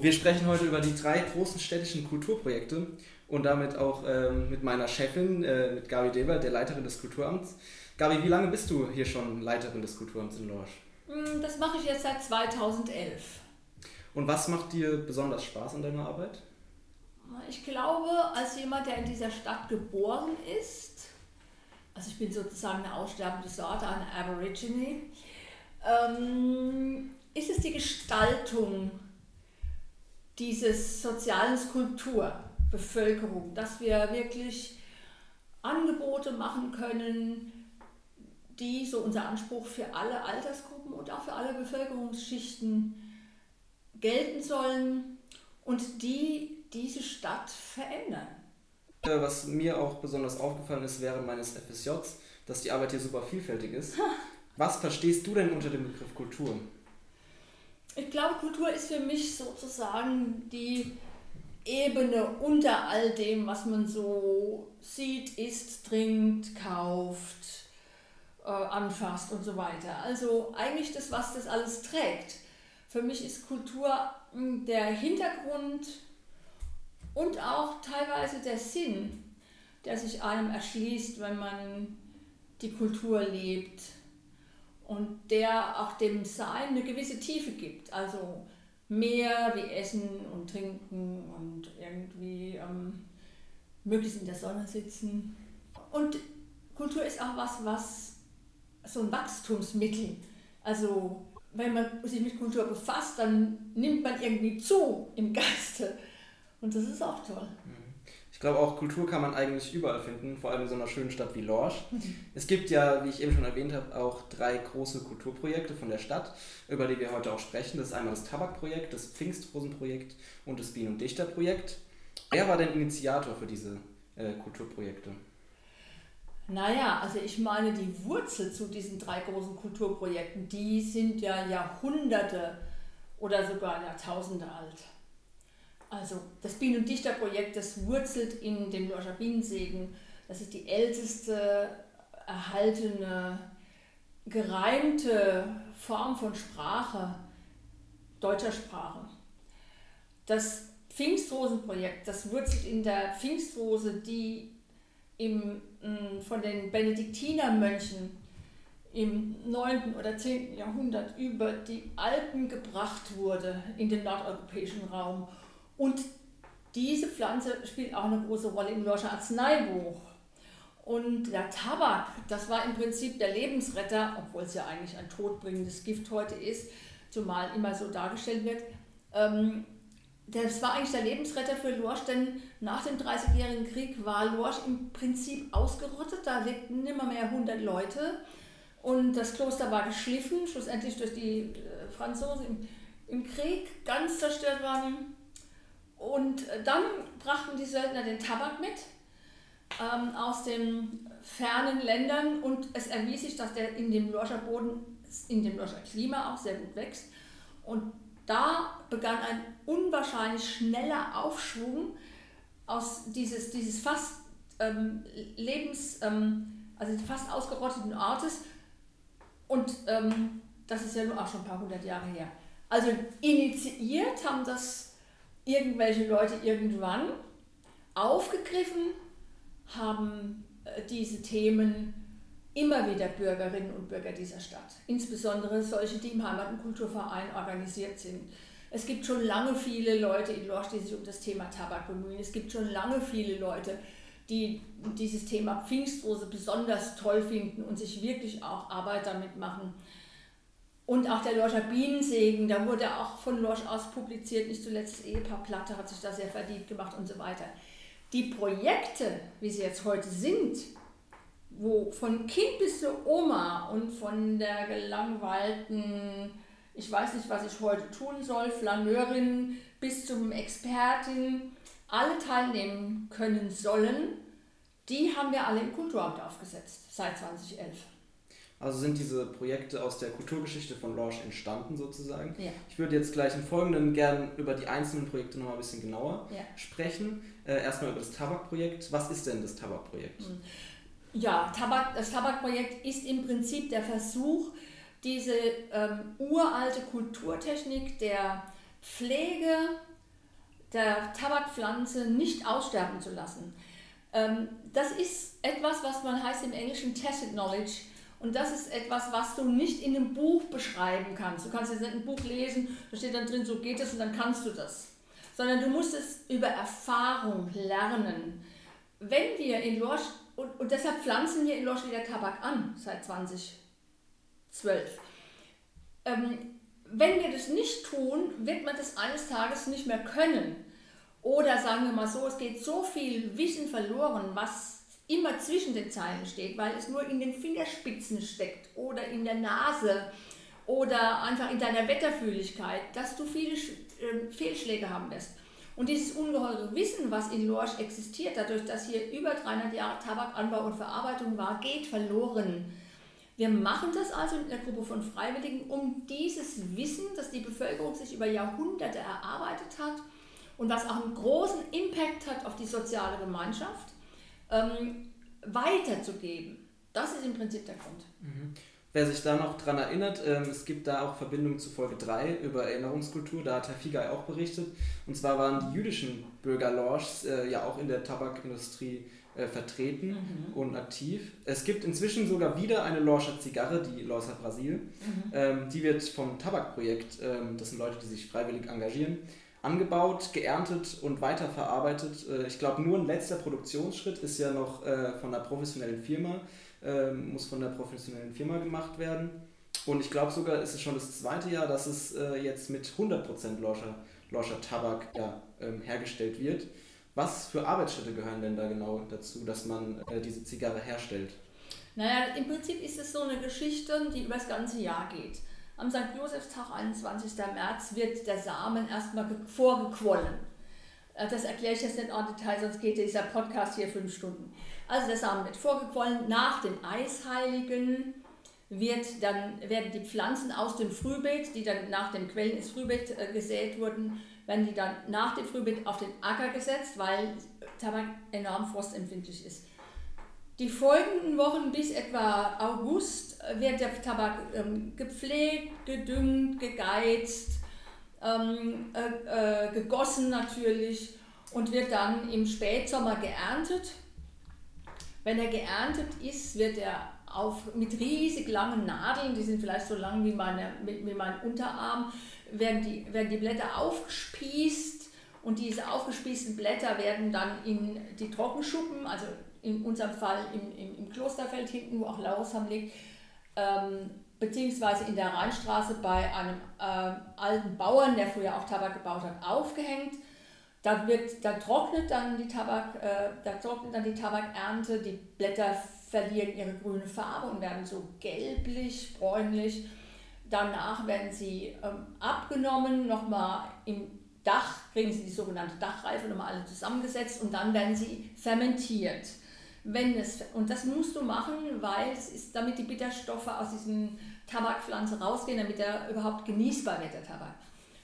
Wir sprechen heute über die drei großen städtischen Kulturprojekte und damit auch ähm, mit meiner Chefin, äh, mit Gabi Dewald, der Leiterin des Kulturamts. Gabi, wie lange bist du hier schon Leiterin des Kulturamts in Lorsch? Mm, das mache ich jetzt seit 2011. Und was macht dir besonders Spaß an deiner Arbeit? Ich glaube, als jemand, der in dieser Stadt geboren ist, also ich bin sozusagen eine aussterbende Sorte, eine Aborigine, ähm, ist es die Gestaltung dieses sozialen Kultur, Bevölkerung, dass wir wirklich Angebote machen können, die, so unser Anspruch, für alle Altersgruppen und auch für alle Bevölkerungsschichten gelten sollen und die diese Stadt verändern. Was mir auch besonders aufgefallen ist während meines FSJs, dass die Arbeit hier super vielfältig ist. Was verstehst du denn unter dem Begriff Kultur? Ich glaube, Kultur ist für mich sozusagen die Ebene unter all dem, was man so sieht, isst, trinkt, kauft, äh, anfasst und so weiter. Also eigentlich das, was das alles trägt. Für mich ist Kultur hm, der Hintergrund und auch teilweise der Sinn, der sich einem erschließt, wenn man die Kultur lebt und der auch dem Sein eine gewisse Tiefe gibt. Also mehr wie Essen und Trinken und irgendwie ähm, möglichst in der Sonne sitzen. Und Kultur ist auch was, was so ein Wachstumsmittel. Also wenn man sich mit Kultur befasst, dann nimmt man irgendwie zu im Geiste. Und das ist auch toll. Mhm. Ich glaube auch, Kultur kann man eigentlich überall finden, vor allem in so einer schönen Stadt wie Lorsch. Es gibt ja, wie ich eben schon erwähnt habe, auch drei große Kulturprojekte von der Stadt, über die wir heute auch sprechen. Das ist einmal das Tabakprojekt, das Pfingstrosenprojekt und das Bienen- und Dichterprojekt. Wer war denn Initiator für diese äh, Kulturprojekte? Naja, also ich meine, die Wurzel zu diesen drei großen Kulturprojekten, die sind ja Jahrhunderte oder sogar Jahrtausende alt. Also das Bienen- und Dichterprojekt, das wurzelt in dem Lorscher Bienensegen. Das ist die älteste erhaltene, gereimte Form von Sprache, deutscher Sprache. Das Pfingstrosenprojekt, das wurzelt in der Pfingstrose, die im, mm, von den Benediktinermönchen im 9. oder 10. Jahrhundert über die Alpen gebracht wurde in den nordeuropäischen Raum und diese Pflanze spielt auch eine große Rolle im Lorscher Arzneibuch. Und der Tabak, das war im Prinzip der Lebensretter, obwohl es ja eigentlich ein todbringendes Gift heute ist, zumal immer so dargestellt wird. Ähm, das war eigentlich der Lebensretter für Lorsch, denn nach dem Dreißigjährigen Krieg war Lorsch im Prinzip ausgerottet. Da lebten nimmer mehr 100 Leute und das Kloster war geschliffen, schlussendlich durch die äh, Franzosen im, im Krieg ganz zerstört worden. Und äh, dann brachten die Söldner den Tabak mit ähm, aus den fernen Ländern und es erwies sich, dass der in dem Lorscher Boden, in dem Lorscher Klima auch sehr gut wächst. Und da begann ein unwahrscheinlich schneller Aufschwung aus dieses, dieses fast ähm, Lebens, ähm, also fast ausgerotteten Ortes. Und ähm, das ist ja nur auch schon ein paar hundert Jahre her. Also initiiert haben das irgendwelche Leute irgendwann aufgegriffen, haben äh, diese Themen immer wieder Bürgerinnen und Bürger dieser Stadt, insbesondere solche, die im Heimat- und Kulturverein organisiert sind. Es gibt schon lange viele Leute in Lorsch, die sich um das Thema Tabak bemühen. Es gibt schon lange viele Leute, die dieses Thema Pfingstrose besonders toll finden und sich wirklich auch Arbeit damit machen. Und auch der Lorscher Bienensegen, da wurde auch von Lorsch aus publiziert, nicht zuletzt das Ehepaar Platte hat sich da sehr verdient gemacht und so weiter. Die Projekte, wie sie jetzt heute sind, wo von Kind bis zur Oma und von der gelangweilten, ich weiß nicht, was ich heute tun soll, Flaneurin bis zum Expertin, alle teilnehmen können sollen, die haben wir alle im Kulturamt aufgesetzt seit 2011. Also sind diese Projekte aus der Kulturgeschichte von Lorsch entstanden sozusagen. Ja. Ich würde jetzt gleich im Folgenden gerne über die einzelnen Projekte noch mal ein bisschen genauer ja. sprechen. Äh, erstmal über das Tabakprojekt. Was ist denn das Tabakprojekt? Hm. Ja, Tabak, das Tabakprojekt ist im Prinzip der Versuch, diese ähm, uralte Kulturtechnik der Pflege der Tabakpflanze nicht aussterben zu lassen. Ähm, das ist etwas, was man heißt im Englischen Tacit Knowledge. Und das ist etwas, was du nicht in einem Buch beschreiben kannst. Du kannst jetzt nicht ein Buch lesen, da steht dann drin, so geht es und dann kannst du das. Sondern du musst es über Erfahrung lernen. Wenn wir in Lorsch, und, und deshalb pflanzen wir in Lorsch wieder Tabak an, seit 2012. Ähm, wenn wir das nicht tun, wird man das eines Tages nicht mehr können. Oder sagen wir mal so, es geht so viel Wissen verloren, was immer zwischen den Zeilen steht, weil es nur in den Fingerspitzen steckt oder in der Nase oder einfach in deiner Wetterfühligkeit, dass du viele äh, Fehlschläge haben wirst. Und dieses ungeheure Wissen, was in Lorsch existiert, dadurch, dass hier über 300 Jahre Tabakanbau und Verarbeitung war, geht verloren. Wir machen das also in der Gruppe von Freiwilligen, um dieses Wissen, das die Bevölkerung sich über Jahrhunderte erarbeitet hat und was auch einen großen Impact hat auf die soziale Gemeinschaft, ähm, weiterzugeben. Das ist im Prinzip der Grund. Mhm. Wer sich da noch dran erinnert, ähm, es gibt da auch Verbindungen zu Folge 3 über Erinnerungskultur, da hat Herr Figay auch berichtet. Und zwar waren die jüdischen Bürgerloges äh, ja auch in der Tabakindustrie äh, vertreten mhm. und aktiv. Es gibt inzwischen sogar wieder eine Lorscher Zigarre, die Lorsa Brasil. Mhm. Ähm, die wird vom Tabakprojekt, ähm, das sind Leute, die sich freiwillig engagieren, angebaut, geerntet und weiterverarbeitet. Äh, ich glaube, nur ein letzter Produktionsschritt ist ja noch äh, von einer professionellen Firma, äh, muss von der professionellen Firma gemacht werden. Und ich glaube sogar, ist es schon das zweite Jahr, dass es äh, jetzt mit 100% Lorscher, Lorscher Tabak ja, ähm, hergestellt wird. Was für Arbeitsschritte gehören denn da genau dazu, dass man diese Zigarre herstellt? Naja, im Prinzip ist es so eine Geschichte, die über das ganze Jahr geht. Am St. Josefstag, 21. März, wird der Samen erstmal vorgequollen. Äh, das erkläre ich jetzt nicht en Detail, sonst geht dieser Podcast hier fünf Stunden. Also der Samen wird vorgequollen. Nach dem Eisheiligen wird dann, werden die Pflanzen aus dem Frühbeet, die dann nach dem Quellen ins Frühbeet äh, gesät wurden, werden die dann nach dem Frühbeet auf den Acker gesetzt, weil Tabak enorm frostempfindlich ist. Die folgenden Wochen bis etwa August wird der Tabak ähm, gepflegt, gedüngt, gegeizt, ähm, äh, äh, gegossen natürlich und wird dann im Spätsommer geerntet. Wenn er geerntet ist, wird er auf, mit riesig langen Nadeln, die sind vielleicht so lang wie, meine, wie mein Unterarm, werden die, werden die Blätter aufgespießt und diese aufgespießten Blätter werden dann in die Trockenschuppen, also in unserem Fall im, im, im Klosterfeld hinten, wo auch Lausham liegt, ähm, beziehungsweise in der Rheinstraße bei einem äh, alten Bauern, der früher auch Tabak gebaut hat, aufgehängt. Da, wird, da, trocknet dann die Tabak, äh, da trocknet dann die Tabakernte, die Blätter verlieren ihre grüne Farbe und werden so gelblich, bräunlich. Danach werden sie ähm, abgenommen, nochmal im Dach, kriegen sie die sogenannte Dachreife nochmal alle zusammengesetzt und dann werden sie fermentiert. Wenn es, und das musst du machen, weil es ist, damit die Bitterstoffe aus diesen Tabakpflanze rausgehen, damit er überhaupt genießbar wird, der Tabak.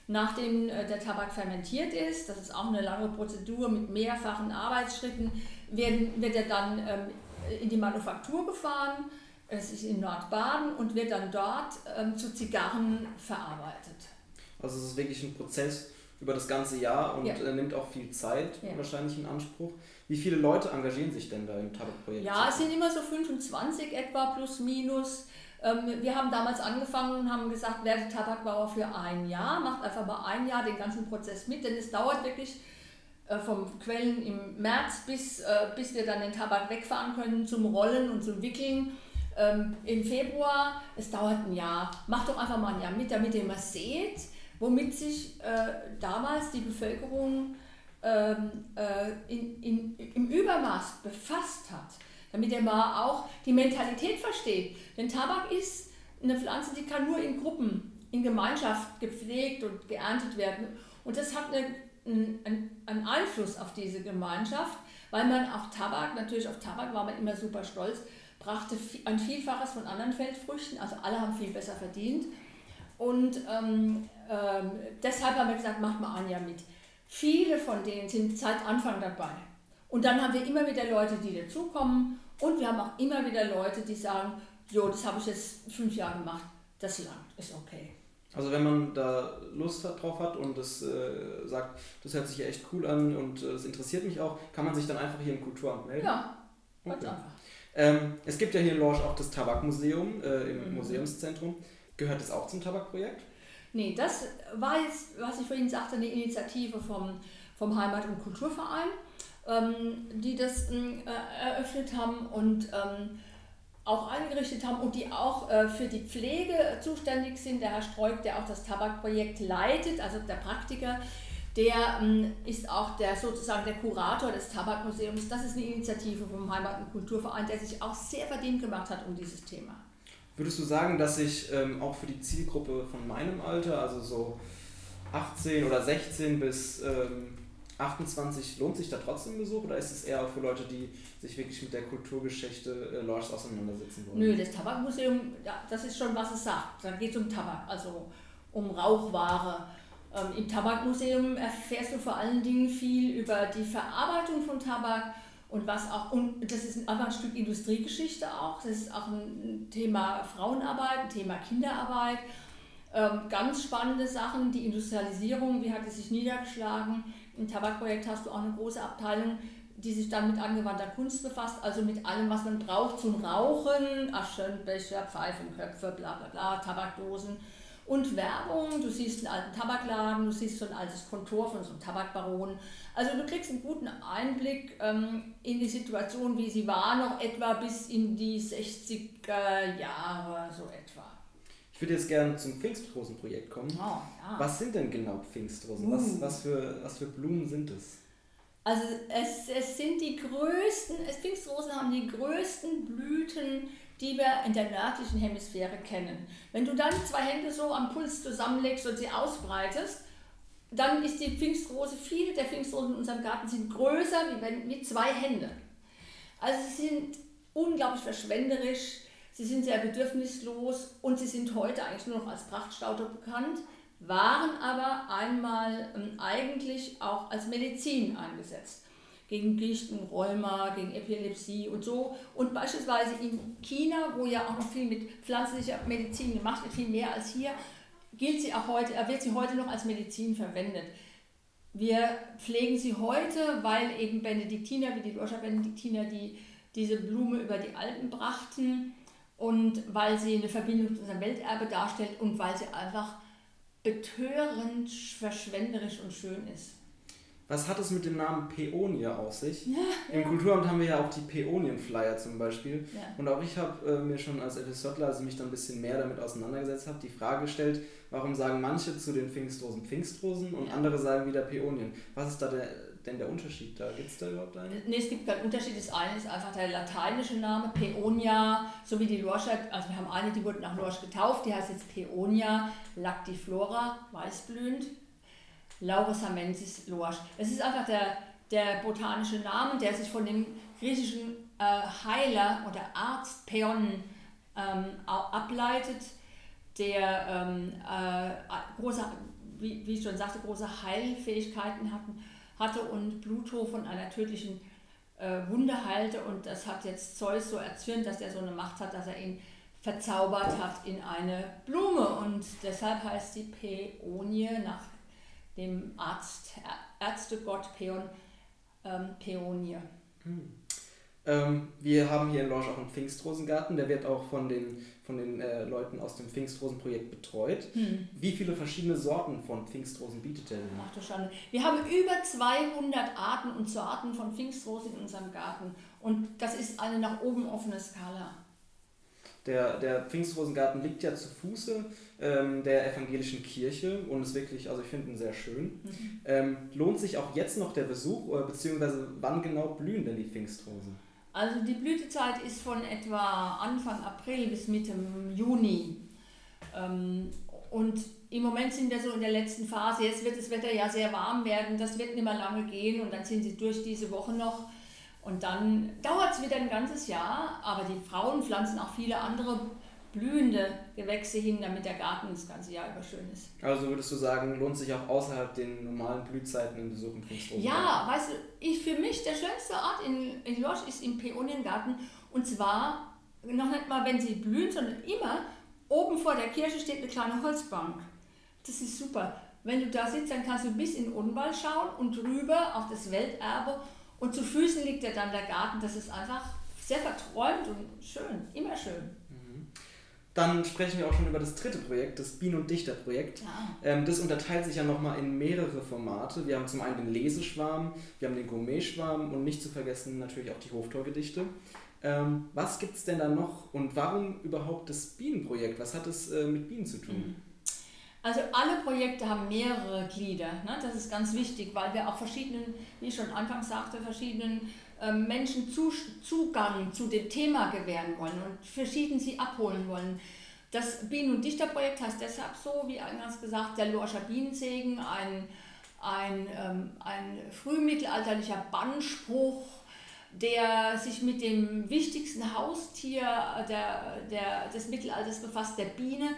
Nachdem äh, der Tabak fermentiert ist, das ist auch eine lange Prozedur mit mehrfachen Arbeitsschritten, werden, wird er dann ähm, in die Manufaktur gefahren es ist in Nordbaden und wird dann dort ähm, zu Zigarren verarbeitet. Also es ist wirklich ein Prozess über das ganze Jahr und ja. äh, nimmt auch viel Zeit ja. wahrscheinlich in Anspruch. Wie viele Leute engagieren sich denn da im Tabakprojekt? Ja, es sind immer so 25 etwa plus minus. Ähm, wir haben damals angefangen und haben gesagt, werde Tabakbauer für ein Jahr, macht einfach mal ein Jahr den ganzen Prozess mit, denn es dauert wirklich äh, vom Quellen im März bis, äh, bis wir dann den Tabak wegfahren können zum Rollen und zum Wickeln ähm, im Februar, es dauert ein Jahr, macht doch einfach mal ein Jahr mit, damit ihr mal seht, womit sich äh, damals die Bevölkerung ähm, äh, in, in, im Übermaß befasst hat, damit ihr mal auch die Mentalität versteht. Denn Tabak ist eine Pflanze, die kann nur in Gruppen, in Gemeinschaft gepflegt und geerntet werden. Und das hat eine, einen, einen Einfluss auf diese Gemeinschaft, weil man auch Tabak, natürlich auf Tabak war man immer super stolz, brachte ein Vielfaches von anderen Feldfrüchten, also alle haben viel besser verdient. Und ähm, ähm, deshalb haben wir gesagt, macht mal Anja mit. Viele von denen sind seit Anfang dabei. Und dann haben wir immer wieder Leute, die dazukommen. Und wir haben auch immer wieder Leute, die sagen, jo, das habe ich jetzt fünf Jahre gemacht, das langt, ist okay. Also wenn man da Lust hat, drauf hat und das äh, sagt, das hört sich ja echt cool an und es äh, interessiert mich auch, kann man sich dann einfach hier im Kulturamt melden? Ja, ganz okay. einfach. Ähm, es gibt ja hier in Lorsch auch das Tabakmuseum äh, im mhm. Museumszentrum. Gehört das auch zum Tabakprojekt? Nee, das war jetzt, was ich vorhin sagte, eine Initiative vom, vom Heimat- und Kulturverein, ähm, die das ähm, äh, eröffnet haben und ähm, auch eingerichtet haben und die auch äh, für die Pflege zuständig sind. Der Herr Streuk, der auch das Tabakprojekt leitet, also der Praktiker, der ähm, ist auch der sozusagen der Kurator des Tabakmuseums. Das ist eine Initiative vom Heimat- und Kulturverein, der sich auch sehr verdient gemacht hat um dieses Thema. Würdest du sagen, dass sich ähm, auch für die Zielgruppe von meinem Alter, also so 18 oder 16 bis ähm, 28, lohnt sich da trotzdem Besuch oder ist es eher für Leute, die sich wirklich mit der Kulturgeschichte äh, Lorchs auseinandersetzen wollen? Nö, das Tabakmuseum, das ist schon, was es sagt. Da geht es um Tabak, also um Rauchware. Ähm, Im Tabakmuseum erfährst du vor allen Dingen viel über die Verarbeitung von Tabak und was auch, und das ist einfach ein Stück Industriegeschichte auch, das ist auch ein Thema Frauenarbeit, ein Thema Kinderarbeit. Ähm, ganz spannende Sachen, die Industrialisierung, wie hat es sich niedergeschlagen. Im Tabakprojekt hast du auch eine große Abteilung, die sich dann mit angewandter Kunst befasst, also mit allem, was man braucht zum Rauchen, Aschenbecher, Pfeifenköpfe, bla bla bla, Tabakdosen und Werbung. Du siehst einen alten Tabakladen, du siehst so ein altes Kontor von so einem Tabakbaron. Also du kriegst einen guten Einblick ähm, in die Situation, wie sie war, noch etwa bis in die 60er Jahre, so etwa. Ich würde jetzt gerne zum Pfingstrosenprojekt kommen. Oh, ja. Was sind denn genau Pfingstrosen? Uh. Was, was, für, was für Blumen sind es? Also es, es sind die größten, Pfingstrosen haben die größten Blüten die wir in der nördlichen Hemisphäre kennen. Wenn du dann zwei Hände so am Puls zusammenlegst und sie ausbreitest, dann ist die Pfingstrose, viele der Pfingstrosen in unserem Garten sind größer wie wenn, mit zwei Händen. Also sie sind unglaublich verschwenderisch, sie sind sehr bedürfnislos und sie sind heute eigentlich nur noch als Prachtstaude bekannt, waren aber einmal ähm, eigentlich auch als Medizin eingesetzt gegen Gichten, Rheuma, gegen Epilepsie und so. Und beispielsweise in China, wo ja auch noch viel mit pflanzlicher Medizin gemacht wird, viel mehr als hier, gilt sie auch heute, äh, wird sie heute noch als Medizin verwendet. Wir pflegen sie heute, weil eben Benediktiner, wie die Loscher Benediktiner, die diese Blume über die Alpen brachten und weil sie eine Verbindung zu unserem Welterbe darstellt und weil sie einfach betörend, verschwenderisch und schön ist. Was hat es mit dem Namen Peonie auf sich? Ja, Im ja. Kulturamt haben wir ja auch die Peonien-Flyer zum Beispiel. Ja. Und auch ich habe äh, mir schon als FSJler, als ich mich dann ein bisschen mehr damit auseinandergesetzt habe, die Frage gestellt, warum sagen manche zu den Pfingstrosen Pfingstrosen und andere sagen wieder Peonien? Was ist da der, denn der Unterschied da? Gibt es da überhaupt einen? Nee, es gibt keinen Unterschied. Das eine ist einfach der lateinische Name, Peonia, so wie die Lorscher, also wir haben eine, die wurde nach Lorsch getauft, die heißt jetzt Peonia lactiflora, weißblühend Laurus hamensis Lorsch. Es ist einfach der, der botanische Name, der sich von dem griechischen äh, Heiler oder Arzt Peon ähm, ableitet, der ähm, äh, große, wie, wie ich schon sagte, große Heilfähigkeiten hatten, hatte und Pluto von einer tödlichen äh, Wunde heilte und das hat jetzt Zeus so erzwirnt, dass er so eine Macht hat, dass er ihn verzaubert hat in eine Blume und deshalb heißt sie Peonie nach dem Arzt, Ärztegott Peon, ähm, Peonie. Hm. Ähm, wir haben hier in Lorsch auch einen Pfingstrosengarten, der wird auch von den, von den äh, Leuten aus dem Pfingstrosenprojekt betreut. Hm. Wie viele verschiedene Sorten von Pfingstrosen bietet der denn? Ach du Schande. Wir haben über 200 Arten und Sorten von Pfingstrosen in unserem Garten und das ist eine nach oben offene Skala. Der, der Pfingstrosengarten liegt ja zu Fuße ähm, der evangelischen Kirche und ist wirklich, also ich finde ihn sehr schön. Mhm. Ähm, lohnt sich auch jetzt noch der Besuch, oder beziehungsweise wann genau blühen denn die Pfingstrosen? Also die Blütezeit ist von etwa Anfang April bis Mitte Juni. Ähm, und im Moment sind wir so in der letzten Phase. Jetzt wird das Wetter ja sehr warm werden. Das wird nicht mehr lange gehen und dann sind sie durch diese Woche noch und dann dauert es wieder ein ganzes Jahr, aber die Frauen pflanzen auch viele andere blühende Gewächse hin, damit der Garten das ganze Jahr über schön ist. Also würdest du sagen, lohnt sich auch außerhalb den normalen Blühzeiten im Besuch im Pfingstrosen? Ja, weißt du, ich, für mich der schönste Ort in, in Lorsch ist im Peoniengarten und zwar noch nicht mal, wenn sie blühen, sondern immer oben vor der Kirche steht eine kleine Holzbank. das ist super. Wenn du da sitzt, dann kannst du bis in den Unwald schauen und drüber auf das Welterbe und zu Füßen liegt ja dann der Garten. Das ist einfach sehr verträumt und schön, immer schön. Mhm. Dann sprechen wir auch schon über das dritte Projekt, das Bienen- und Dichterprojekt. Ja. Ähm, das unterteilt sich ja nochmal in mehrere Formate. Wir haben zum einen den Leseschwarm, wir haben den Gourmetschwarm und nicht zu vergessen natürlich auch die Hoftorgedichte. Ähm, was gibt es denn da noch und warum überhaupt das Bienenprojekt? Was hat es äh, mit Bienen zu tun? Mhm. Also alle Projekte haben mehrere Glieder. Ne? Das ist ganz wichtig, weil wir auch verschiedenen, wie ich schon anfangs sagte, verschiedenen ähm, Menschen Zugang zu dem Thema gewähren wollen und verschieden sie abholen wollen. Das Bienen- und Dichterprojekt heißt deshalb so, wie eingangs gesagt, der Lorscher Bienensegen, ein, ein, ähm, ein frühmittelalterlicher Bannspruch, der sich mit dem wichtigsten Haustier der, der, des Mittelalters befasst, der Biene.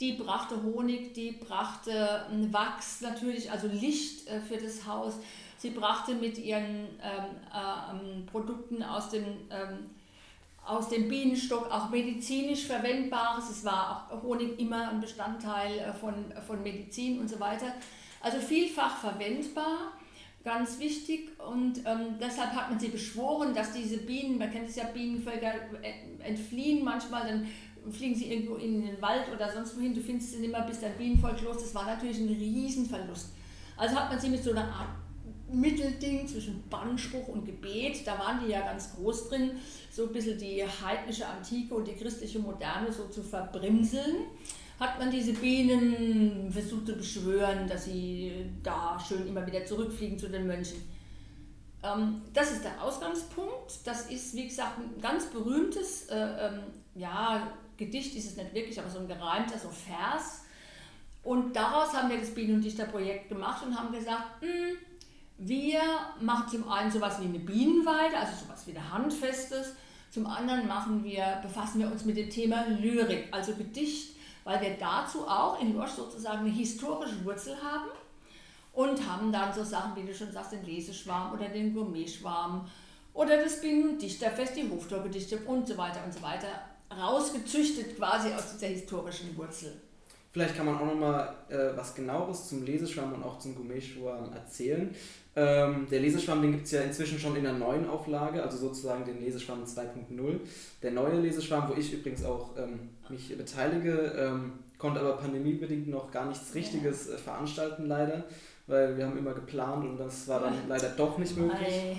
Die brachte Honig, die brachte ähm, Wachs natürlich, also Licht äh, für das Haus. Sie brachte mit ihren ähm, äh, ähm, Produkten aus dem, ähm, aus dem Bienenstock auch medizinisch Verwendbares. Es war auch Honig immer ein Bestandteil äh, von, von Medizin und so weiter. Also vielfach verwendbar, ganz wichtig. Und ähm, deshalb hat man sie beschworen, dass diese Bienen, man kennt es ja, Bienenvölker entfliehen manchmal, dann fliegen sie irgendwo in den Wald oder sonst wohin, du findest sie nicht mehr, bis dein Bienenvolk los. Das war natürlich ein Riesenverlust. Also hat man sie mit so einer Art Mittelding zwischen Bannspruch und Gebet, da waren die ja ganz groß drin, so ein bisschen die heidnische Antike und die christliche Moderne so zu verbrimseln, hat man diese Bienen versucht zu beschwören, dass sie da schön immer wieder zurückfliegen zu den Mönchen. Ähm, das ist der Ausgangspunkt. Das ist, wie gesagt, ein ganz berühmtes, äh, ähm, ja, Gedicht ist es nicht wirklich, aber so ein gereimter, so Vers. Und daraus haben wir das Bienen- und Dichterprojekt gemacht und haben gesagt, hm, wir machen zum einen sowas wie eine Bienenweide, also sowas wie ein Handfestes. Zum anderen machen wir, befassen wir uns mit dem Thema Lyrik, also Gedicht, weil wir dazu auch in Lorsch sozusagen eine historische Wurzel haben und haben dann so Sachen, wie du schon sagst, den Leseschwarm oder den Gourmetschwarm oder das Bienen- und Dichterfest, die Hoftorgedichte und so weiter und so weiter rausgezüchtet quasi aus dieser historischen Wurzel. Vielleicht kann man auch noch mal äh, was genaueres zum Leseschwamm und auch zum Gourmetschwarm erzählen. Ähm, der Leseschwamm, den gibt es ja inzwischen schon in der neuen Auflage, also sozusagen den Leseschwamm 2.0. Der neue Leseschwamm, wo ich übrigens auch ähm, mich beteilige, ähm, konnte aber pandemiebedingt noch gar nichts Richtiges äh, veranstalten leider, weil wir haben immer geplant und das war dann leider doch nicht möglich.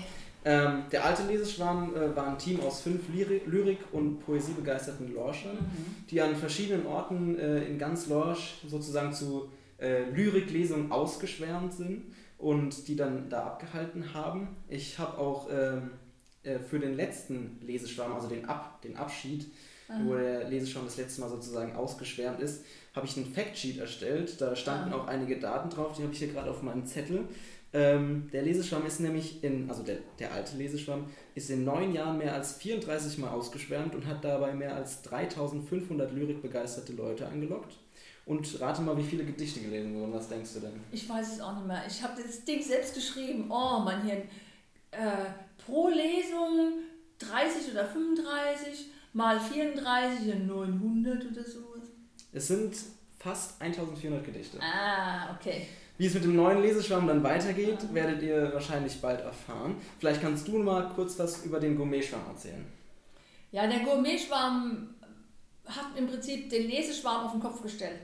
Ähm, der alte Leseschwarm äh, war ein Team aus fünf Lyrik-, Lyrik und Poesiebegeisterten Lorschern, mhm. die an verschiedenen Orten äh, in ganz Lorsch sozusagen zu äh, Lyriklesungen ausgeschwärmt sind und die dann da abgehalten haben. Ich habe auch ähm, äh, für den letzten Leseschwarm, also den, Ab, den Abschied, mhm. wo der Leseschwarm das letzte Mal sozusagen ausgeschwärmt ist, habe ich einen Factsheet erstellt. Da standen mhm. auch einige Daten drauf, die habe ich hier gerade auf meinem Zettel. Ähm, der Leseschwamm ist nämlich in, also der, der alte Leseschwamm, ist in neun Jahren mehr als 34 Mal ausgeschwärmt und hat dabei mehr als 3500 lyrikbegeisterte Leute angelockt. Und rate mal, wie viele Gedichte gelesen wurden. Was denkst du denn? Ich weiß es auch nicht mehr. Ich habe das Ding selbst geschrieben. Oh, mein Hirn. Äh, pro Lesung 30 oder 35 mal 34 900 oder sowas. Es sind fast 1400 Gedichte. Ah, okay. Wie es mit dem neuen Leseschwamm dann weitergeht, werdet ihr wahrscheinlich bald erfahren. Vielleicht kannst du mal kurz was über den Gourmetschwamm erzählen. Ja, der Gourmetschwamm hat im Prinzip den Leseschwarm auf den Kopf gestellt.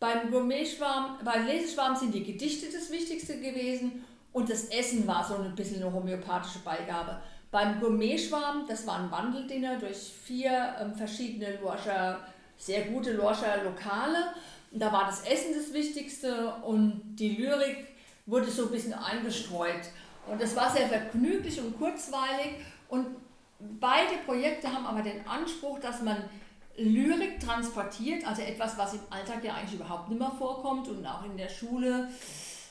Beim Gourmetschwarm, beim Leseschwarm sind die Gedichte das Wichtigste gewesen und das Essen war so ein bisschen eine homöopathische Beigabe. Beim Gourmetschwarm, das war ein Wandeldinner durch vier ähm, verschiedene Lorscher, sehr gute Lorscher Lokale. Da war das Essen das Wichtigste und die Lyrik wurde so ein bisschen eingestreut. Und das war sehr vergnüglich und kurzweilig. Und beide Projekte haben aber den Anspruch, dass man Lyrik transportiert, also etwas, was im Alltag ja eigentlich überhaupt nicht mehr vorkommt und auch in der Schule.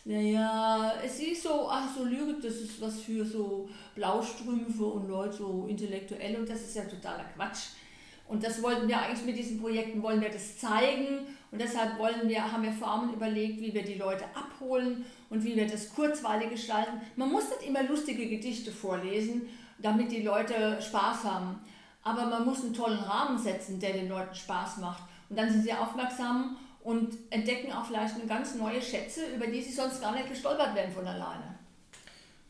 Naja, es ist so, ach so Lyrik, das ist was für so Blaustrümpfe und Leute so intellektuell und das ist ja totaler Quatsch. Und das wollten wir eigentlich mit diesen Projekten, wollen wir das zeigen und deshalb wollen wir, haben wir Formen überlegt, wie wir die Leute abholen und wie wir das kurzweilig gestalten. Man muss nicht immer lustige Gedichte vorlesen, damit die Leute Spaß haben aber man muss einen tollen Rahmen setzen, der den Leuten Spaß macht. Und dann sind sie aufmerksam und entdecken auch vielleicht eine ganz neue Schätze, über die sie sonst gar nicht gestolpert werden von alleine.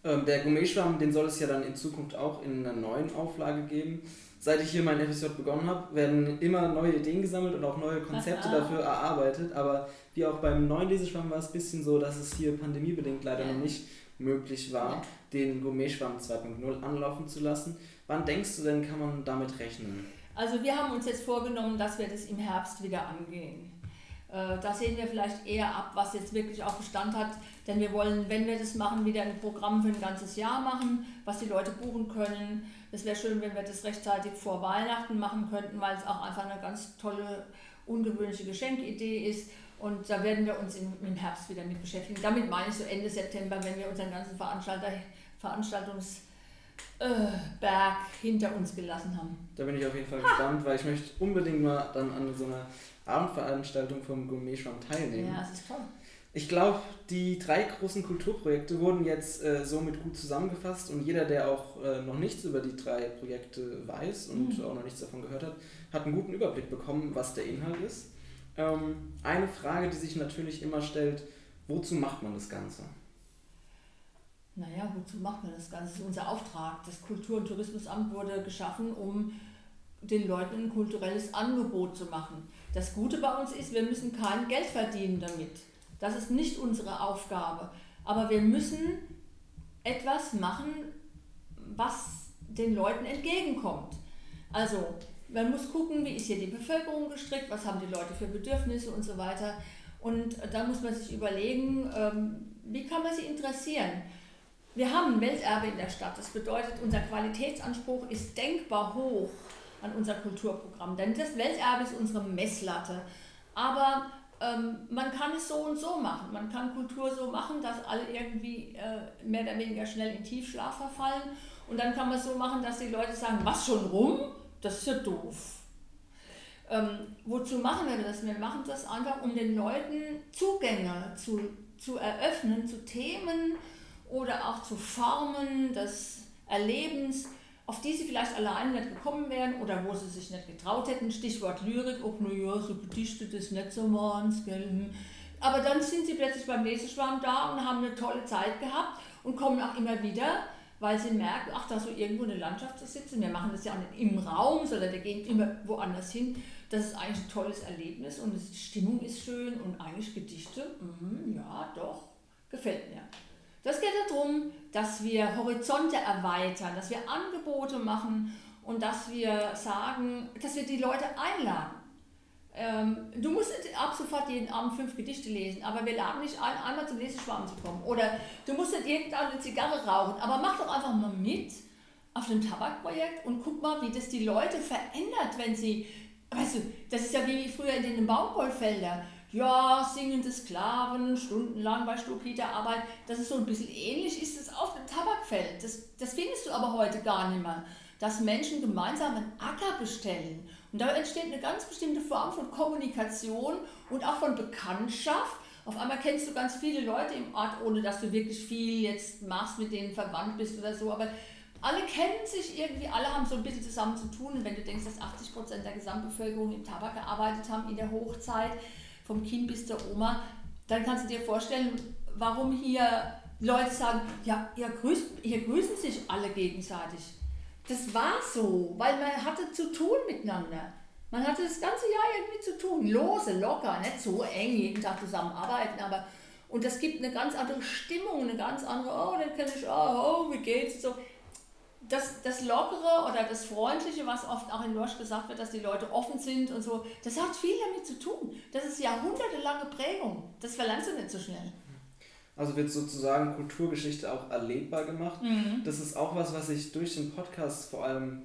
Ähm, der Gourmet-Schwamm, den soll es ja dann in Zukunft auch in einer neuen Auflage geben. Seit ich hier mein FSJ begonnen habe, werden immer neue Ideen gesammelt und auch neue Konzepte Aha. dafür erarbeitet. Aber wie auch beim neuen Leseschwamm war es ein bisschen so, dass es hier pandemiebedingt leider ja. noch nicht möglich war, ja. den Gourmet-Schwamm 2.0 anlaufen zu lassen. Wann denkst du denn, kann man damit rechnen? Also wir haben uns jetzt vorgenommen, dass wir das im Herbst wieder angehen. Äh, da sehen wir vielleicht eher ab, was jetzt wirklich auch Bestand hat, denn wir wollen, wenn wir das machen, wieder ein Programm für ein ganzes Jahr machen, was die Leute buchen können. Es wäre schön, wenn wir das rechtzeitig vor Weihnachten machen könnten, weil es auch einfach eine ganz tolle, ungewöhnliche Geschenkidee ist. Und da werden wir uns im, im Herbst wieder mit beschäftigen. Damit meine ich so Ende September, wenn wir unseren ganzen Veranstalter, Veranstaltungs äh, Berg hinter uns gelassen haben. Da bin ich auf jeden Fall ha. gespannt, weil ich möchte unbedingt mal dann an so einer Abendveranstaltung vom Gourmet-Schwamm teilnehmen. Ja, das ist toll. Ich glaube, die drei großen Kulturprojekte wurden jetzt äh, somit gut zusammengefasst und jeder, der auch äh, noch nichts über die drei Projekte weiß und mhm. auch noch nichts davon gehört hat, hat einen guten Überblick bekommen, was der Inhalt ist. Ähm, eine Frage, die sich natürlich immer stellt, wozu macht man das Ganze? Naja, wozu macht man das Ganze? Das ist unser Auftrag. Das Kultur- und Tourismusamt wurde geschaffen, um den Leuten ein kulturelles Angebot zu machen. Das Gute bei uns ist, wir müssen kein Geld verdienen damit. Das ist nicht unsere Aufgabe. Aber wir müssen etwas machen, was den Leuten entgegenkommt. Also, man muss gucken, wie ist hier die Bevölkerung gestrickt, was haben die Leute für Bedürfnisse und so weiter. Und da muss man sich überlegen, ähm, wie kann man sie interessieren. Wir haben ein Welterbe in der Stadt. Das bedeutet, unser Qualitätsanspruch ist denkbar hoch an unser Kulturprogramm. Denn das Welterbe ist unsere Messlatte. Aber ähm, man kann es so und so machen. Man kann Kultur so machen, dass alle irgendwie äh, mehr oder weniger schnell in Tiefschlaf verfallen. Und dann kann man es so machen, dass die Leute sagen, was schon rum? Das ist ja doof. Ähm, wozu machen wir das? Wir machen das einfach, um den Leuten Zugänge zu, zu eröffnen zu Themen oder auch zu Formen des Erlebens, auf die sie vielleicht alleine nicht gekommen wären oder wo sie sich nicht getraut hätten. Stichwort Lyrik, auch nur ja, so Gedichte des nicht so meins, gell. Aber dann sind sie plötzlich beim Leseschwarm da und haben eine tolle Zeit gehabt und kommen auch immer wieder, weil sie merken, ach, da so irgendwo eine Landschaft zu sitzen. Wir machen das ja auch nicht im Raum, sondern wir gehen immer woanders hin. Das ist eigentlich ein tolles Erlebnis und die Stimmung ist schön und eigentlich Gedichte, mh, ja, doch, gefällt mir. Das geht darum, dass wir Horizonte erweitern, dass wir Angebote machen und dass wir sagen, dass wir die Leute einladen. Ähm, du musst nicht ab sofort jeden Abend fünf Gedichte lesen, aber wir laden dich ein, einmal zum Leseschwarm zu kommen. Oder du musst nicht irgendwann eine Zigarre rauchen, aber mach doch einfach mal mit auf dem Tabakprojekt und guck mal, wie das die Leute verändert, wenn sie, weißt du, das ist ja wie früher in den Baumwollfeldern ja, singende Sklaven, stundenlang bei Stupida-Arbeit, das ist so ein bisschen ähnlich, ist es auf dem Tabakfeld. Das, das findest du aber heute gar nicht mehr. Dass Menschen gemeinsam einen Acker bestellen. Und da entsteht eine ganz bestimmte Form von Kommunikation und auch von Bekanntschaft. Auf einmal kennst du ganz viele Leute im Ort, ohne dass du wirklich viel jetzt machst, mit denen verwandt bist oder so. Aber alle kennen sich irgendwie, alle haben so ein bisschen zusammen zu tun. Und wenn du denkst, dass 80 Prozent der Gesamtbevölkerung im Tabak gearbeitet haben in der Hochzeit, vom Kind bis zur Oma, dann kannst du dir vorstellen, warum hier Leute sagen, ja, ihr grüßt, hier grüßen sich alle gegenseitig. Das war so, weil man hatte zu tun miteinander. Man hatte das ganze Jahr irgendwie zu tun, lose, locker, nicht so eng jeden Tag zusammenarbeiten, aber und das gibt eine ganz andere Stimmung, eine ganz andere, oh, den kenne ich, oh, oh, wie geht's, so das, das Lockere oder das Freundliche, was oft auch in Lorsch gesagt wird, dass die Leute offen sind und so, das hat viel damit zu tun. Das ist jahrhundertelange Prägung. Das verlernst du nicht so schnell. Also wird sozusagen Kulturgeschichte auch erlebbar gemacht. Mhm. Das ist auch was, was ich durch den Podcast vor allem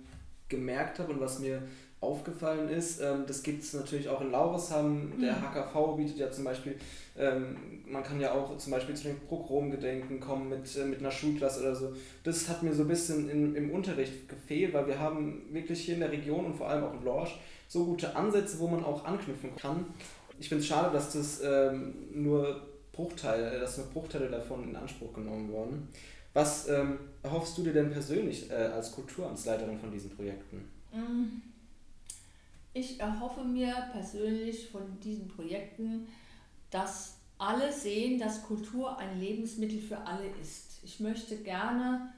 gemerkt habe und was mir aufgefallen ist. Ähm, das gibt es natürlich auch in Lauresheim. Der HKV mhm. bietet ja zum Beispiel, ähm, man kann ja auch zum Beispiel zu den Progrom-Gedenken kommen mit, äh, mit einer Schulklasse oder so. Das hat mir so ein bisschen in, im Unterricht gefehlt, weil wir haben wirklich hier in der Region und vor allem auch in Lorsch so gute Ansätze, wo man auch anknüpfen kann. Ich finde es schade, dass das ähm, nur Bruchteile, dass nur Bruchteile davon in Anspruch genommen wurden. Was erhoffst du dir denn persönlich äh, als Kulturamtsleiterin von diesen Projekten? Mhm Ich erhoffe mir persönlich von diesen Projekten, dass alle sehen, dass Kultur ein Lebensmittel für alle ist. Ich möchte gerne,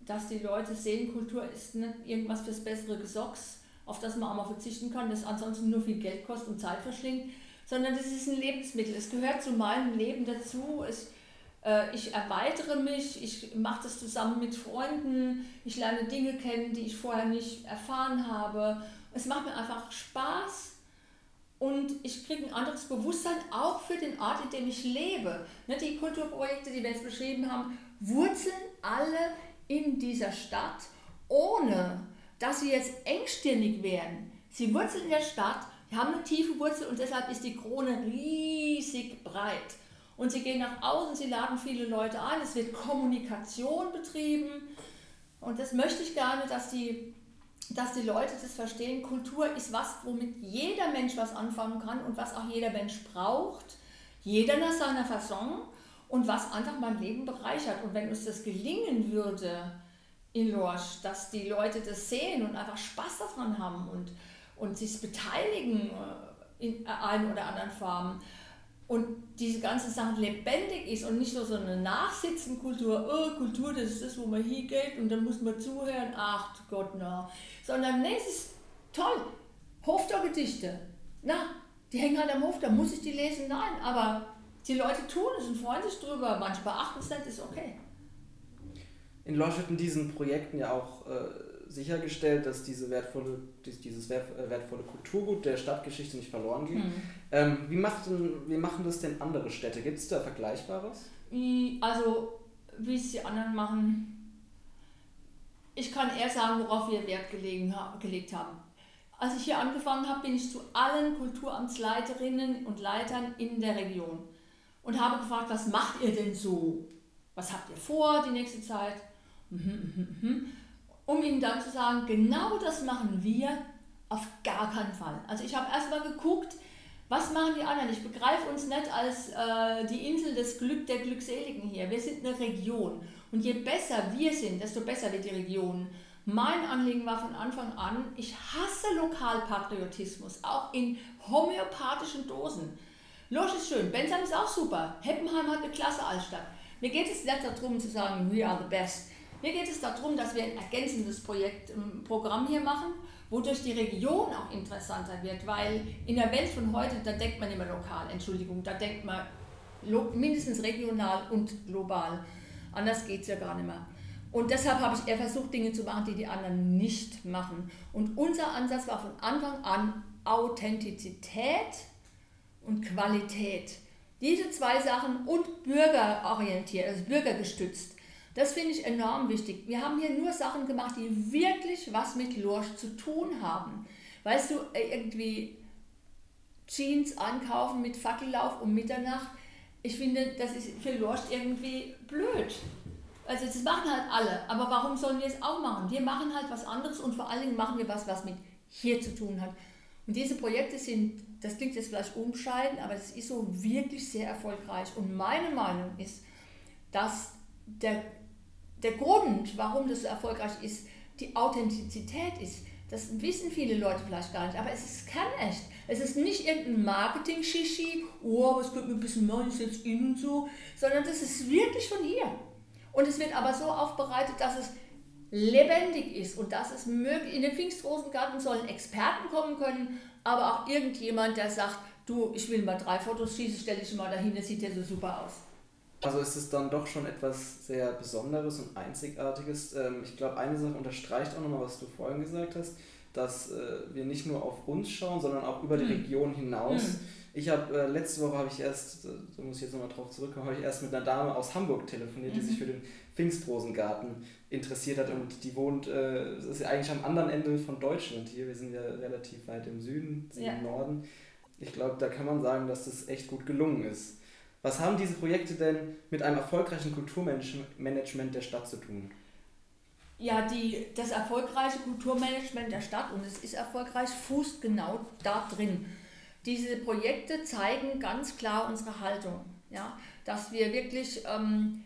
dass die Leute sehen, Kultur ist nicht irgendwas fürs bessere Gesocks, auf das man auch mal verzichten kann, das ansonsten nur viel Geld kostet und Zeit verschlingt, sondern das ist ein Lebensmittel. Es gehört zu meinem Leben dazu. Es, äh, ich erweitere mich, ich mache das zusammen mit Freunden, ich lerne Dinge kennen, die ich vorher nicht erfahren habe. Es macht mir einfach Spaß und ich kriege ein anderes Bewusstsein auch für den Ort, in dem ich lebe. Ne, die Kulturprojekte, die wir jetzt beschrieben haben, wurzeln alle in dieser Stadt, ohne dass sie jetzt engstirnig werden. Sie wurzeln in der Stadt, haben eine tiefe Wurzel und deshalb ist die Krone riesig breit. Und sie gehen nach außen, sie laden viele Leute ein, es wird Kommunikation betrieben. Und das möchte ich gerne, dass die, dass die Leute das verstehen. Kultur ist was, womit jeder Mensch was anfangen kann und was auch jeder Mensch braucht. Jeder nach seiner Fasson und was einfach mein Leben bereichert. Und wenn uns das gelingen würde in Lorsch, dass die Leute das sehen und einfach Spaß daran haben und, und sich beteiligen äh, in einen oder anderen Formen, und diese ganze Sache lebendig ist und nicht nur so eine Nachsitzenkultur, oh, Kultur, das ist das, wo man hingeht und dann muss man zuhören, ach Gott, na. Sondern nee, es ist toll. Hoftorgedichte. Na, die hängen halt am Hof, da muss ich die lesen, nein, aber die Leute tun es und freuen sich drüber, manche beachten es nicht, ist okay. In Lorsch wird in diesen Projekten ja auch äh, sichergestellt, dass diese wertvolle, dieses äh, wertvolle Kulturgut der Stadtgeschichte nicht verloren geht. Mhm. Ähm, wie, macht denn, wie machen das denn andere Städte? Gibt es da Vergleichbares? Also, wie es die anderen machen, ich kann eher sagen, worauf wir Wert gelegen, gelegt haben. Als ich hier angefangen habe, bin ich zu allen Kulturamtsleiterinnen und Leitern in der Region und habe gefragt, was macht ihr denn so? Was habt ihr vor die nächste Zeit? Mhm, mhm, mhm um ihnen dann zu sagen, genau das machen wir auf gar keinen Fall. Also ich habe erstmal geguckt, was machen die anderen? Ich begreife uns nicht als äh, die Insel des Glück der Glückseligen hier. Wir sind eine Region. Und je besser wir sind, desto besser wird die Region. Mein Anliegen war von Anfang an, ich hasse Lokalpatriotismus, auch in homöopathischen Dosen. Losch ist schön, Bensheim ist auch super, Heppenheim hat eine klasse Altstadt. Mir geht es nicht darum zu sagen, we are the best. Mir geht es darum, dass wir ein ergänzendes Projekt, ein ähm, Programm hier machen, wodurch die Region auch interessanter wird, weil in der Welt von heute, da denkt man immer lokal, Entschuldigung, da denkt man mindestens regional und global. Anders geht es ja gar nicht mehr. Und deshalb habe ich eher versucht, Dinge zu machen, die die anderen nicht machen. Und unser Ansatz war von Anfang an Authentizität und Qualität. Diese zwei Sachen und bürgerorientiert, also bürgergestützt. Das finde ich enorm wichtig. Wir haben hier nur Sachen gemacht, die wirklich was mit Lorsch zu tun haben. Weißt du, äh, irgendwie Jeans ankaufen mit Fackellauf um Mitternacht, ich finde, das ist für Lorsch irgendwie blöd. Also das machen halt alle, aber warum sollen wir es auch machen? Wir machen halt was anderes und vor allen Dingen machen wir was, was mit hier zu tun hat. Und diese Projekte sind, das klingt jetzt vielleicht umscheiden, aber es ist so wirklich sehr erfolgreich. Und meine Meinung ist, dass der der Grund, warum das so erfolgreich ist, die Authentizität ist. Das wissen viele Leute vielleicht gar nicht, aber es ist kernecht. Es ist nicht irgendein Marketing-Shishi, oh, was könnte man ein bisschen machen, ist jetzt in so, sondern das ist wirklich von hier. Und es wird aber so aufbereitet, dass es lebendig ist und dass es möglich, in den Pfingstrosengarten sollen Experten kommen können, aber auch irgendjemand, der sagt, du, ich will mal drei Fotos schießen, stelle ich mal dahin, das sieht ja so super aus. Also ist es dann doch schon etwas sehr Besonderes und Einzigartiges. Ähm, ich glaube, eine Sache unterstreicht auch nochmal, was du vorhin gesagt hast, dass äh, wir nicht nur auf uns schauen, sondern auch über die mhm. Region hinaus. Mhm. Ich habe äh, letzte Woche habe ich erst, da muss ich jetzt nochmal drauf zurückkommen, habe ich erst mit einer Dame aus Hamburg telefoniert, mhm. die sich für den Pfingstrosengarten interessiert hat und die wohnt, äh, das ist ja eigentlich am anderen Ende von Deutschland hier. Wir sind ja relativ weit im Süden, ja. im Norden. Ich glaube, da kann man sagen, dass das echt gut gelungen ist. Was haben diese Projekte denn mit einem erfolgreichen Kulturmanagement der Stadt zu tun? Ja, die, das erfolgreiche Kulturmanagement der Stadt, und es ist erfolgreich, fußt genau da drin. Diese Projekte zeigen ganz klar unsere Haltung, ja, dass wir wirklich ähm,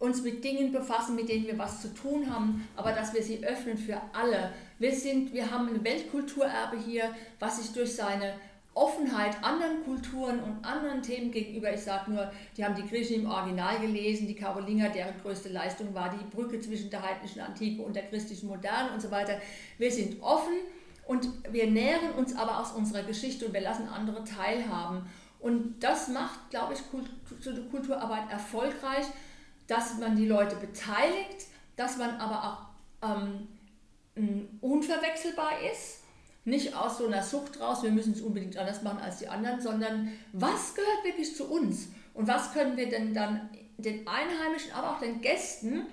uns mit Dingen befassen, mit denen wir was zu tun haben, aber dass wir sie öffnen für alle. Wir, sind, wir haben ein Weltkulturerbe hier, was sich durch seine Offenheit anderen Kulturen und anderen Themen gegenüber, ich sage nur, die haben die Griechen im Original gelesen, die Karolinger, deren größte Leistung war die Brücke zwischen der heidnischen Antike und der christlichen Moderne und so weiter. Wir sind offen und wir nähren uns aber aus unserer Geschichte und wir lassen andere teilhaben. Und das macht, glaube ich, Kulturarbeit erfolgreich dass man die Leute beteiligt, dass man aber auch ähm, unverwechselbar ist. Nicht aus so einer Sucht raus, wir müssen es unbedingt anders machen als die anderen, sondern was gehört wirklich zu uns? Und was können wir denn dann den Einheimischen, aber auch den Gästen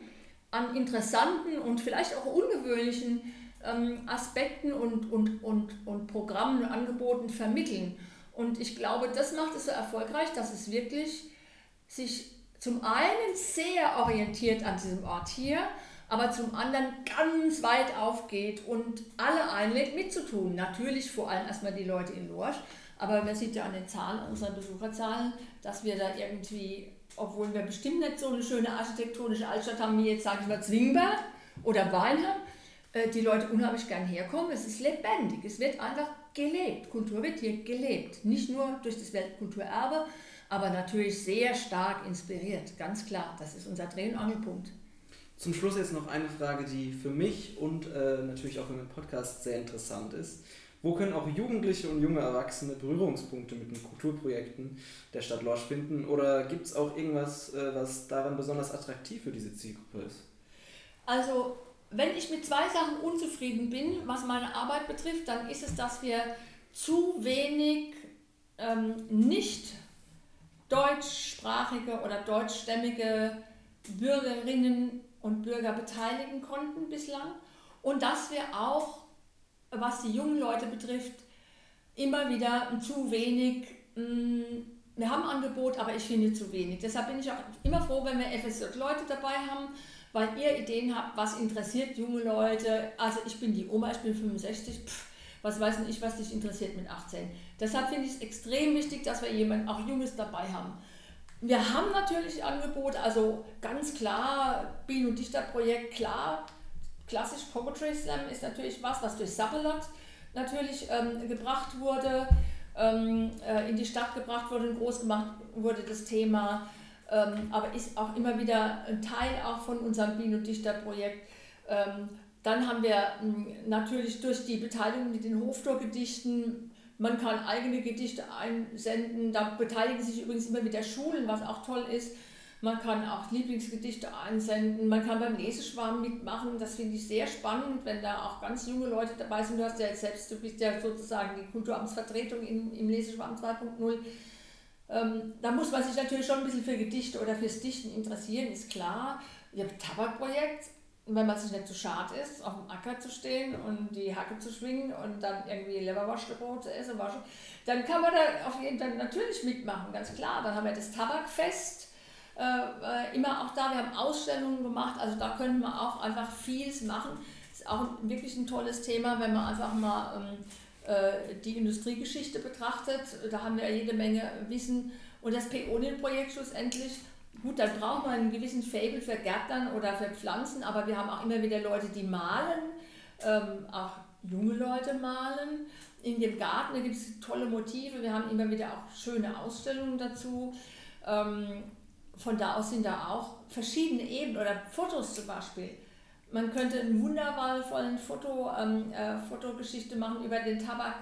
an interessanten und vielleicht auch ungewöhnlichen ähm, Aspekten und, und, und, und Programmen und Angeboten vermitteln? Und ich glaube, das macht es so erfolgreich, dass es wirklich sich zum einen sehr orientiert an diesem Ort hier, aber zum anderen ganz weit aufgeht und alle einlädt mitzutun. Natürlich vor allem erstmal die Leute in Lorsch, aber man sieht ja an den Zahlen, an unseren Besucherzahlen, dass wir da irgendwie, obwohl wir bestimmt nicht so eine schöne architektonische Altstadt haben, wie jetzt sage ich mal Zwingberg oder Weinheim, äh, die Leute unheimlich gern herkommen. Es ist lebendig, es wird einfach gelebt. Kultur wird hier gelebt. Nicht nur durch das Weltkulturerbe, aber natürlich sehr stark inspiriert, ganz klar. Das ist unser Dreh- und Angelpunkt. Zum Schluss jetzt noch eine Frage, die für mich und äh, natürlich auch für meinen Podcast sehr interessant ist. Wo können auch Jugendliche und junge Erwachsene Berührungspunkte mit den Kulturprojekten der Stadt Lorsch finden? Oder gibt es auch irgendwas, äh, was daran besonders attraktiv für diese Zielgruppe ist? Also, wenn ich mit zwei Sachen unzufrieden bin, was meine Arbeit betrifft, dann ist es, dass wir zu wenig ähm, nicht deutschsprachige oder deutschstämmige Bürgerinnen und Bürger beteiligen konnten bislang und dass wir auch, was die jungen Leute betrifft, immer wieder zu wenig, mm, wir haben Angebot, aber ich finde zu wenig. Deshalb bin ich auch immer froh, wenn wir FSJ-Leute dabei haben, weil ihr Ideen habt, was interessiert junge Leute. Also ich bin die Oma, ich bin 65, pff, was weiß ich, was dich interessiert mit 18. Deshalb finde ich es extrem wichtig, dass wir jemanden, auch Junges dabei haben. Wir haben natürlich Angebote, also ganz klar, Bienen- und Dichterprojekt, klar, klassisch Poetry Slam ist natürlich was, was durch Sappelot natürlich ähm, gebracht wurde, ähm, äh, in die Stadt gebracht wurde und groß gemacht wurde, das Thema, ähm, aber ist auch immer wieder ein Teil auch von unserem Bienen- und Dichterprojekt. Ähm, dann haben wir natürlich durch die Beteiligung mit den Hoftorgedichten, man kann eigene Gedichte einsenden, da beteiligen sich übrigens immer wieder Schulen, was auch toll ist. Man kann auch Lieblingsgedichte einsenden, man kann beim Leseschwarm mitmachen, das finde ich sehr spannend, wenn da auch ganz junge Leute dabei sind. Du hast ja selbst, du bist ja sozusagen die Kulturamtsvertretung im, im Leseschwarm 2.0. Ähm, da muss man sich natürlich schon ein bisschen für Gedichte oder fürs Dichten interessieren, ist klar. Ihr Tabakprojekt, und wenn man sich nicht zu so schade ist, auf dem Acker zu stehen und die Hacke zu schwingen und dann irgendwie Leberwaschbrot zu essen, dann kann man da auf jeden Fall natürlich mitmachen, ganz klar. Dann haben wir das Tabakfest äh, äh, immer auch da. Wir haben Ausstellungen gemacht, also da können wir auch einfach vieles machen. Ist auch wirklich ein tolles Thema, wenn man einfach mal ähm, äh, die Industriegeschichte betrachtet. Da haben wir jede Menge Wissen. Und das Peonienprojekt schlussendlich Gut, dann braucht man einen gewissen Fable für Gärtnern oder für Pflanzen, aber wir haben auch immer wieder Leute, die malen, ähm, auch junge Leute malen. In dem Garten gibt es tolle Motive, wir haben immer wieder auch schöne Ausstellungen dazu. Ähm, von da aus sind da auch verschiedene Ebenen oder Fotos zum Beispiel. Man könnte einen wundervollen Foto, ähm, äh, Fotogeschichte machen über den Tabak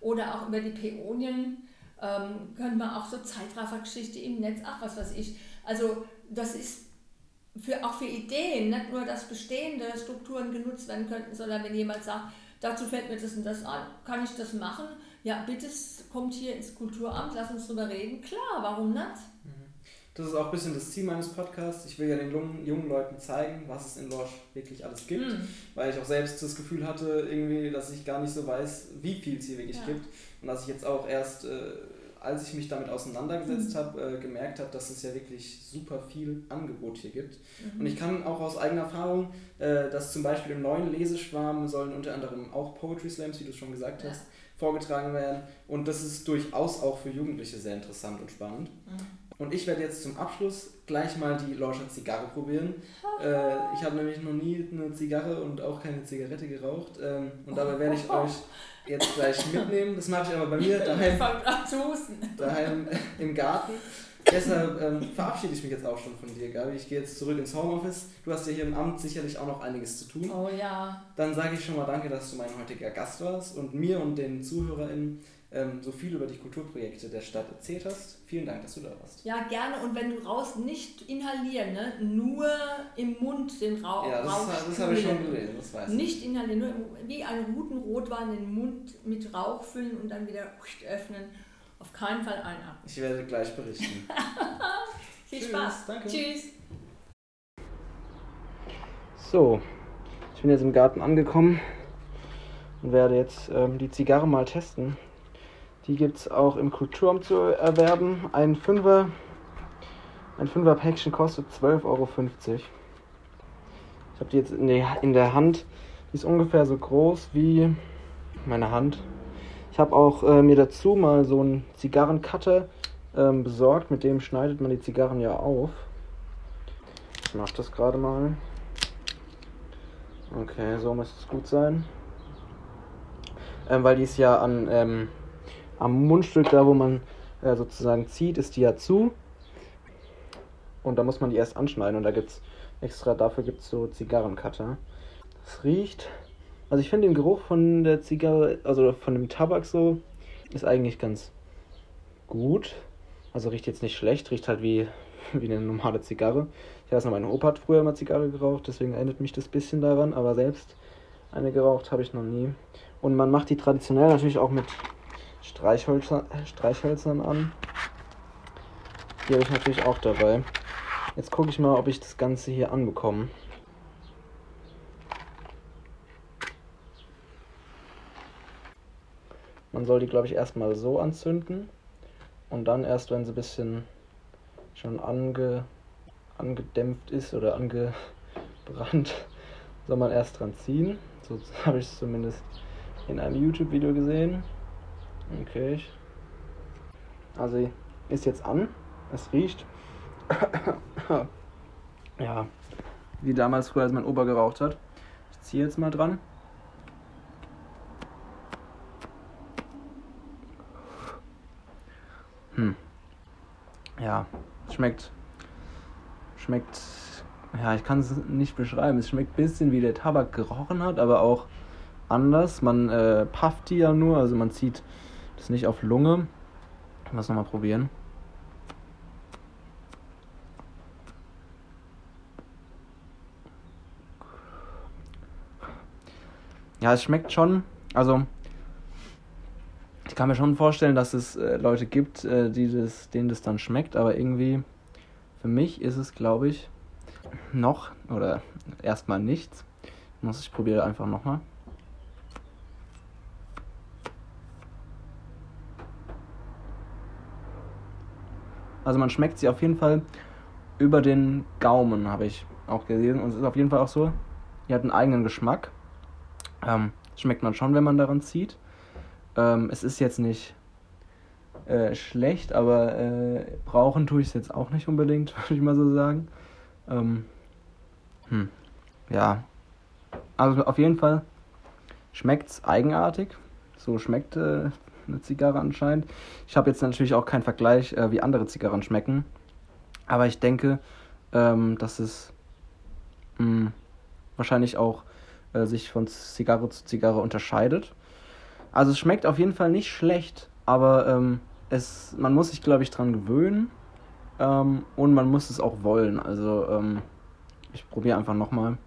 oder auch über die Päonien. Ähm, könnte man auch so Zeitraffergeschichte im Netz, ach was weiß ich. Also das ist für, auch für Ideen, nicht nur, dass bestehende Strukturen genutzt werden könnten, sondern wenn jemand sagt, dazu fällt mir das und das an, kann ich das machen? Ja, bitte kommt hier ins Kulturamt, lass uns drüber reden. Klar, warum nicht? Mhm. Das ist auch ein bisschen das Ziel meines Podcasts. Ich will ja den jungen, jungen Leuten zeigen, was es in Lorsch wirklich alles gibt, mhm. weil ich auch selbst das Gefühl hatte, irgendwie, dass ich gar nicht so weiß, wie viel es hier wirklich ja. gibt und dass ich jetzt auch erst äh, als ich mich damit auseinandergesetzt mhm. habe, äh, gemerkt habe, dass es ja wirklich super viel Angebot hier gibt. Mhm. Und ich kann auch aus eigener Erfahrung, äh, dass zum Beispiel im neuen Leseschwarm sollen unter anderem auch Poetry Slams, wie du schon gesagt ja. hast, vorgetragen werden. Und das ist durchaus auch für Jugendliche sehr interessant und spannend. Mhm. Und ich werde jetzt zum Abschluss gleich mal die Lorscher Zigarre probieren. äh, ich habe nämlich noch nie eine Zigarre und auch keine Zigarette geraucht. Ähm, und dabei werde ich euch jetzt gleich mitnehmen. Das mache ich aber bei mir daheim, daheim im Garten. Deshalb ähm, verabschiede ich mich jetzt auch schon von dir, Gabi. Ich gehe jetzt zurück ins Homeoffice. Du hast ja hier im Amt sicherlich auch noch einiges zu tun. Oh ja. Dann sage ich schon mal danke, dass du mein heutiger Gast warst und mir und den ZuhörerInnen ähm, so viel über die Kulturprojekte der Stadt erzählt hast. Vielen Dank, dass du da warst. Ja, gerne. Und wenn du raus nicht inhalieren, ne? nur im Mund den Rauch. Ja, das, das habe ich schon gelesen, das weiß ich. Nicht inhalieren, nur wie einen guten Rotwein den Mund mit Rauch füllen und dann wieder öffnen. Auf keinen Fall einatmen. Ich werde gleich berichten. Viel Tschüss, Spaß. Danke. Tschüss. So, ich bin jetzt im Garten angekommen und werde jetzt ähm, die Zigarre mal testen. Die gibt es auch im Kulturamt zu erwerben. Ein Fünfer, ein Fünfer Päckchen kostet 12,50 Euro. Ich habe die jetzt in, die, in der Hand. Die ist ungefähr so groß wie meine Hand. Ich habe auch äh, mir dazu mal so einen Zigarrencutter ähm, besorgt. Mit dem schneidet man die Zigarren ja auf. Ich mache das gerade mal. Okay, so müsste es gut sein. Ähm, weil die ist ja an, ähm, am Mundstück, da wo man äh, sozusagen zieht, ist die ja zu. Und da muss man die erst anschneiden und da gibt es extra dafür gibt so Zigarrencutter. Das riecht. Also ich finde den Geruch von der Zigarre, also von dem Tabak so, ist eigentlich ganz gut. Also riecht jetzt nicht schlecht, riecht halt wie, wie eine normale Zigarre. Ich weiß noch, mein Opa hat früher mal Zigarre geraucht, deswegen erinnert mich das bisschen daran, aber selbst eine geraucht habe ich noch nie. Und man macht die traditionell natürlich auch mit Streichhölzer, Streichhölzern an. Die habe ich natürlich auch dabei. Jetzt gucke ich mal, ob ich das Ganze hier anbekomme. Man soll die, glaube ich, erstmal so anzünden. Und dann erst, wenn sie ein bisschen schon ange, angedämpft ist oder angebrannt, soll man erst dran ziehen. So habe ich es zumindest in einem YouTube-Video gesehen. Okay. Also ist jetzt an. Es riecht. ja. Wie damals früher, als mein Opa geraucht hat. Ich ziehe jetzt mal dran. Hm. Ja, schmeckt. Schmeckt. Ja, ich kann es nicht beschreiben. Es schmeckt ein bisschen wie der Tabak gerochen hat, aber auch anders. Man äh, pafft die ja nur, also man zieht das nicht auf Lunge. Muss nochmal probieren. Ja, es schmeckt schon. Also, ich kann mir schon vorstellen, dass es äh, Leute gibt, äh, die das, denen das dann schmeckt, aber irgendwie für mich ist es, glaube ich, noch oder erstmal nichts. Ich muss ich probiere einfach nochmal. Also man schmeckt sie auf jeden Fall über den Gaumen, habe ich auch gesehen. Und es ist auf jeden Fall auch so, die hat einen eigenen Geschmack. Ähm, schmeckt man schon, wenn man daran zieht. Ähm, es ist jetzt nicht äh, schlecht, aber äh, brauchen tue ich es jetzt auch nicht unbedingt, würde ich mal so sagen. Ähm, hm, ja. Also auf jeden Fall schmeckt es eigenartig. So schmeckt äh, eine Zigarre anscheinend. Ich habe jetzt natürlich auch keinen Vergleich, äh, wie andere Zigarren schmecken. Aber ich denke, ähm, dass es mh, hm, wahrscheinlich auch äh, sich von Zigarre zu Zigarre unterscheidet. Also es schmeckt auf jeden Fall nicht schlecht, aber ähm, es, man muss sich, glaube ich, dran gewöhnen ähm, und man muss es auch wollen. Also ähm, ich probiere einfach nochmal.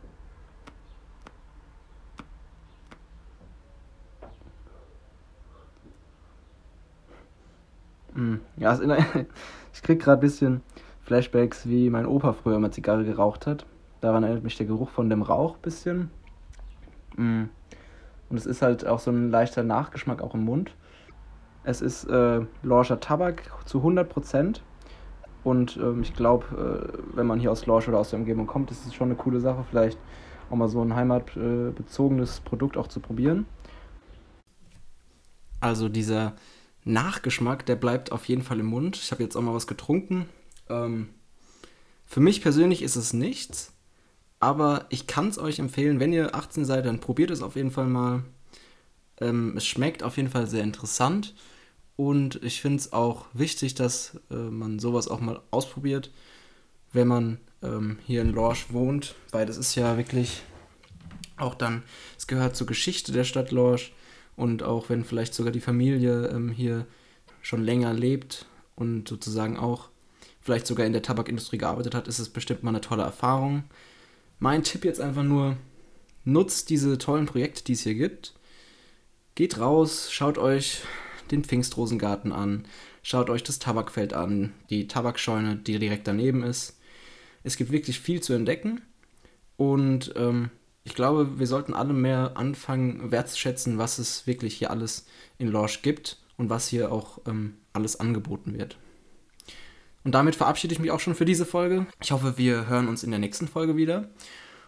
Ja, ich krieg gerade ein bisschen Flashbacks, wie mein Opa früher immer Zigarre geraucht hat. Daran erinnert mich der Geruch von dem Rauch ein bisschen. Hm. Und es ist halt auch so ein leichter Nachgeschmack auch im Mund. Es ist äh, Lorscher Tabak zu 100% Und ähm, ich glaube, äh, wenn man hier aus Lorsch oder aus der Umgebung kommt, ist es schon eine coole Sache, vielleicht auch mal so ein heimatbezogenes Produkt auch zu probieren. Also dieser Nachgeschmack, der bleibt auf jeden Fall im Mund. Ich habe jetzt auch mal was getrunken. Ähm, für mich persönlich ist es nichts, aber ich kann es euch empfehlen, wenn ihr 18 seid, dann probiert es auf jeden Fall mal. Ähm, es schmeckt auf jeden Fall sehr interessant und ich finde es auch wichtig, dass äh, man sowas auch mal ausprobiert, wenn man ähm, hier in Lorsch wohnt, weil das ist ja wirklich auch dann, es gehört zur Geschichte der Stadt Lorsch und auch wenn vielleicht sogar die Familie ähm, hier schon länger lebt und sozusagen auch vielleicht sogar in der Tabakindustrie gearbeitet hat, ist es bestimmt mal eine tolle Erfahrung. Mein Tipp jetzt einfach nur, nutzt diese tollen Projekte, die es hier gibt. Geht raus, schaut euch den Pfingstrosengarten an, schaut euch das Tabakfeld an, die Tabakscheune, die direkt daneben ist. Es gibt wirklich viel zu entdecken und ähm, ich glaube, wir sollten alle mehr anfangen wertzuschätzen, was es wirklich hier alles in Lorsch gibt und was hier auch ähm, alles angeboten wird. Und damit verabschiede ich mich auch schon für diese Folge. Ich hoffe, wir hören uns in der nächsten Folge wieder.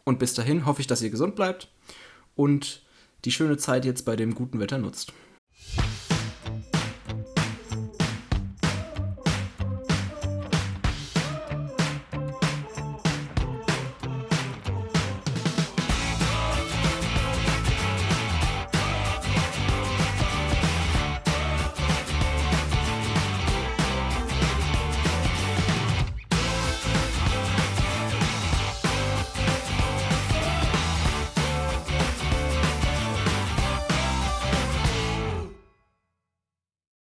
Und bis dahin hoffe ich, dass ihr gesund bleibt und die schöne Zeit jetzt bei dem guten Wetter nutzt.